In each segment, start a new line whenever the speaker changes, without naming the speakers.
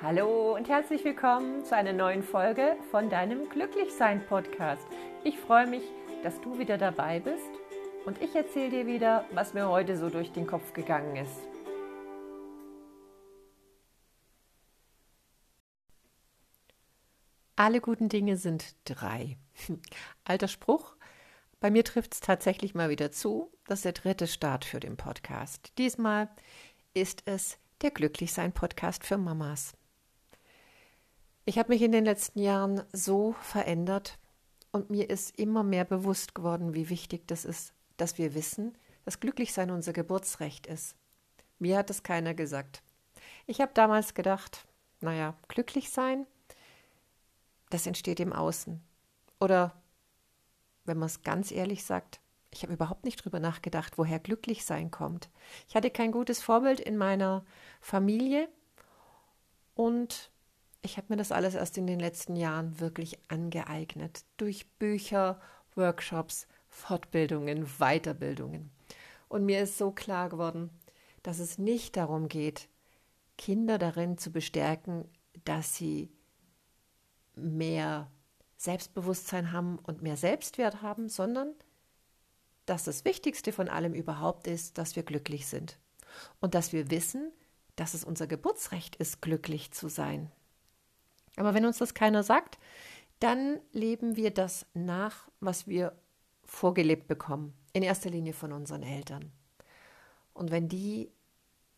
Hallo und herzlich willkommen zu einer neuen Folge von deinem Glücklichsein Podcast. Ich freue mich, dass du wieder dabei bist und ich erzähle dir wieder, was mir heute so durch den Kopf gegangen ist. Alle guten Dinge sind drei. Alter Spruch. Bei mir trifft es tatsächlich mal wieder zu. Das ist der dritte Start für den Podcast. Diesmal ist es der Glücklichsein Podcast für Mamas. Ich habe mich in den letzten Jahren so verändert und mir ist immer mehr bewusst geworden, wie wichtig das ist, dass wir wissen, dass Glücklichsein unser Geburtsrecht ist. Mir hat es keiner gesagt. Ich habe damals gedacht, naja, glücklich sein, das entsteht im Außen. Oder, wenn man es ganz ehrlich sagt, ich habe überhaupt nicht drüber nachgedacht, woher glücklich sein kommt. Ich hatte kein gutes Vorbild in meiner Familie und ich habe mir das alles erst in den letzten Jahren wirklich angeeignet. Durch Bücher, Workshops, Fortbildungen, Weiterbildungen. Und mir ist so klar geworden, dass es nicht darum geht, Kinder darin zu bestärken, dass sie mehr Selbstbewusstsein haben und mehr Selbstwert haben, sondern dass das Wichtigste von allem überhaupt ist, dass wir glücklich sind und dass wir wissen, dass es unser Geburtsrecht ist, glücklich zu sein. Aber wenn uns das keiner sagt, dann leben wir das nach, was wir vorgelebt bekommen, in erster Linie von unseren Eltern. Und wenn die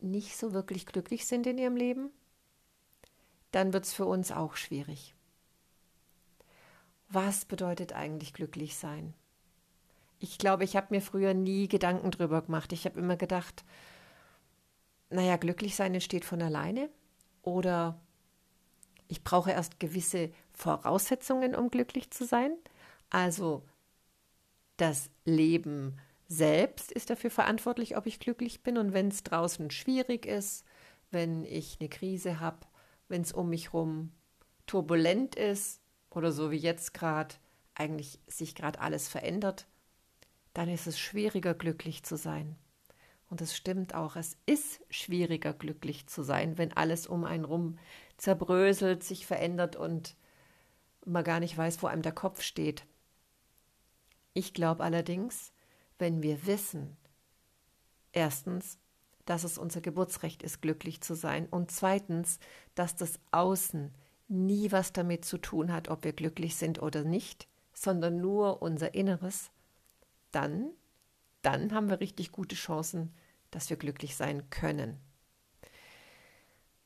nicht so wirklich glücklich sind in ihrem Leben, dann wird es für uns auch schwierig. Was bedeutet eigentlich glücklich sein? Ich glaube, ich habe mir früher nie Gedanken drüber gemacht. Ich habe immer gedacht, naja, glücklich sein entsteht von alleine oder ich brauche erst gewisse Voraussetzungen, um glücklich zu sein. Also das Leben selbst ist dafür verantwortlich, ob ich glücklich bin. Und wenn es draußen schwierig ist, wenn ich eine Krise habe, wenn es um mich herum turbulent ist oder so wie jetzt gerade eigentlich sich gerade alles verändert, dann ist es schwieriger glücklich zu sein. Und es stimmt auch, es ist schwieriger glücklich zu sein, wenn alles um einen rum zerbröselt, sich verändert und man gar nicht weiß, wo einem der Kopf steht. Ich glaube allerdings, wenn wir wissen, erstens, dass es unser Geburtsrecht ist, glücklich zu sein und zweitens, dass das Außen nie was damit zu tun hat, ob wir glücklich sind oder nicht, sondern nur unser Inneres, dann, dann haben wir richtig gute Chancen, dass wir glücklich sein können.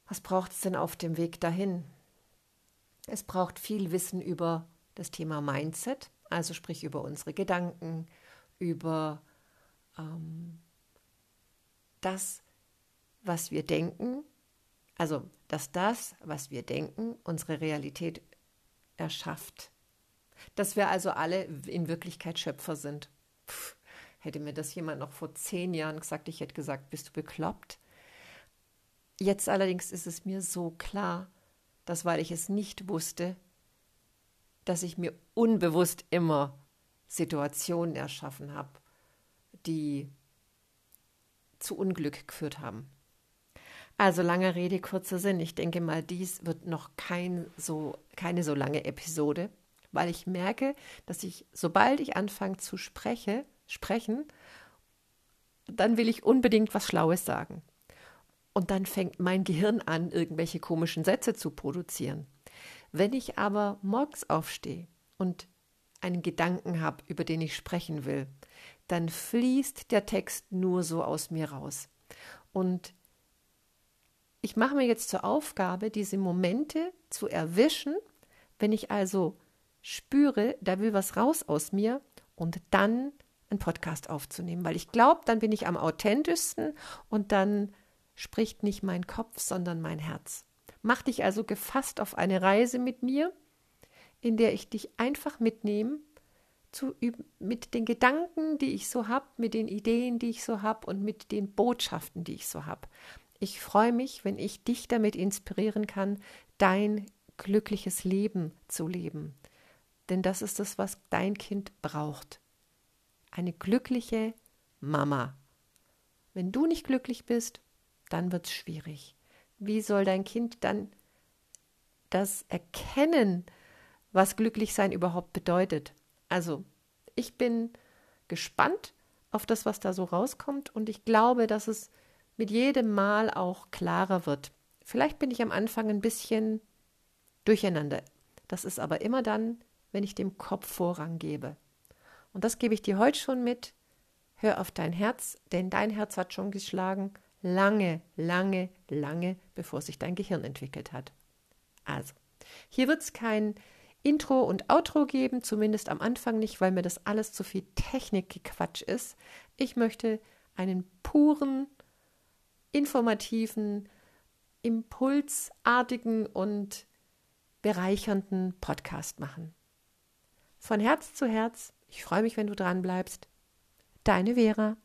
Was braucht es denn auf dem Weg dahin? Es braucht viel Wissen über das Thema Mindset, also sprich über unsere Gedanken, über ähm, das, was wir denken, also dass das, was wir denken, unsere Realität erschafft. Dass wir also alle in Wirklichkeit Schöpfer sind. Puh, hätte mir das jemand noch vor zehn Jahren gesagt, ich hätte gesagt, bist du bekloppt? Jetzt allerdings ist es mir so klar, dass weil ich es nicht wusste, dass ich mir unbewusst immer Situationen erschaffen habe, die zu Unglück geführt haben. Also lange Rede, kurzer Sinn. Ich denke mal, dies wird noch kein so, keine so lange Episode, weil ich merke, dass ich, sobald ich anfange zu spreche, sprechen, dann will ich unbedingt was Schlaues sagen. Und dann fängt mein Gehirn an, irgendwelche komischen Sätze zu produzieren. Wenn ich aber morgens aufstehe und einen Gedanken habe, über den ich sprechen will, dann fließt der Text nur so aus mir raus. Und ich mache mir jetzt zur Aufgabe, diese Momente zu erwischen, wenn ich also spüre, da will was raus aus mir und dann einen Podcast aufzunehmen, weil ich glaube, dann bin ich am authentischsten und dann spricht nicht mein Kopf, sondern mein Herz. Mach dich also gefasst auf eine Reise mit mir, in der ich dich einfach mitnehme, zu, mit den Gedanken, die ich so habe, mit den Ideen, die ich so habe und mit den Botschaften, die ich so habe. Ich freue mich, wenn ich dich damit inspirieren kann, dein glückliches Leben zu leben. Denn das ist das, was dein Kind braucht eine glückliche Mama. Wenn du nicht glücklich bist, dann wird es schwierig. Wie soll dein Kind dann das Erkennen, was Glücklichsein überhaupt bedeutet. Also, ich bin gespannt auf das, was da so rauskommt und ich glaube, dass es mit jedem Mal auch klarer wird. Vielleicht bin ich am Anfang ein bisschen durcheinander. Das ist aber immer dann, wenn ich dem Kopf Vorrang gebe. Und das gebe ich dir heute schon mit. Hör auf dein Herz, denn dein Herz hat schon geschlagen, lange, lange, lange, bevor sich dein Gehirn entwickelt hat. Also, hier wird es kein Intro und Outro geben, zumindest am Anfang nicht, weil mir das alles zu viel Technikgequatsch ist. Ich möchte einen puren, informativen, impulsartigen und bereichernden Podcast machen. Von Herz zu Herz, ich freue mich, wenn du dran bleibst. Deine Vera.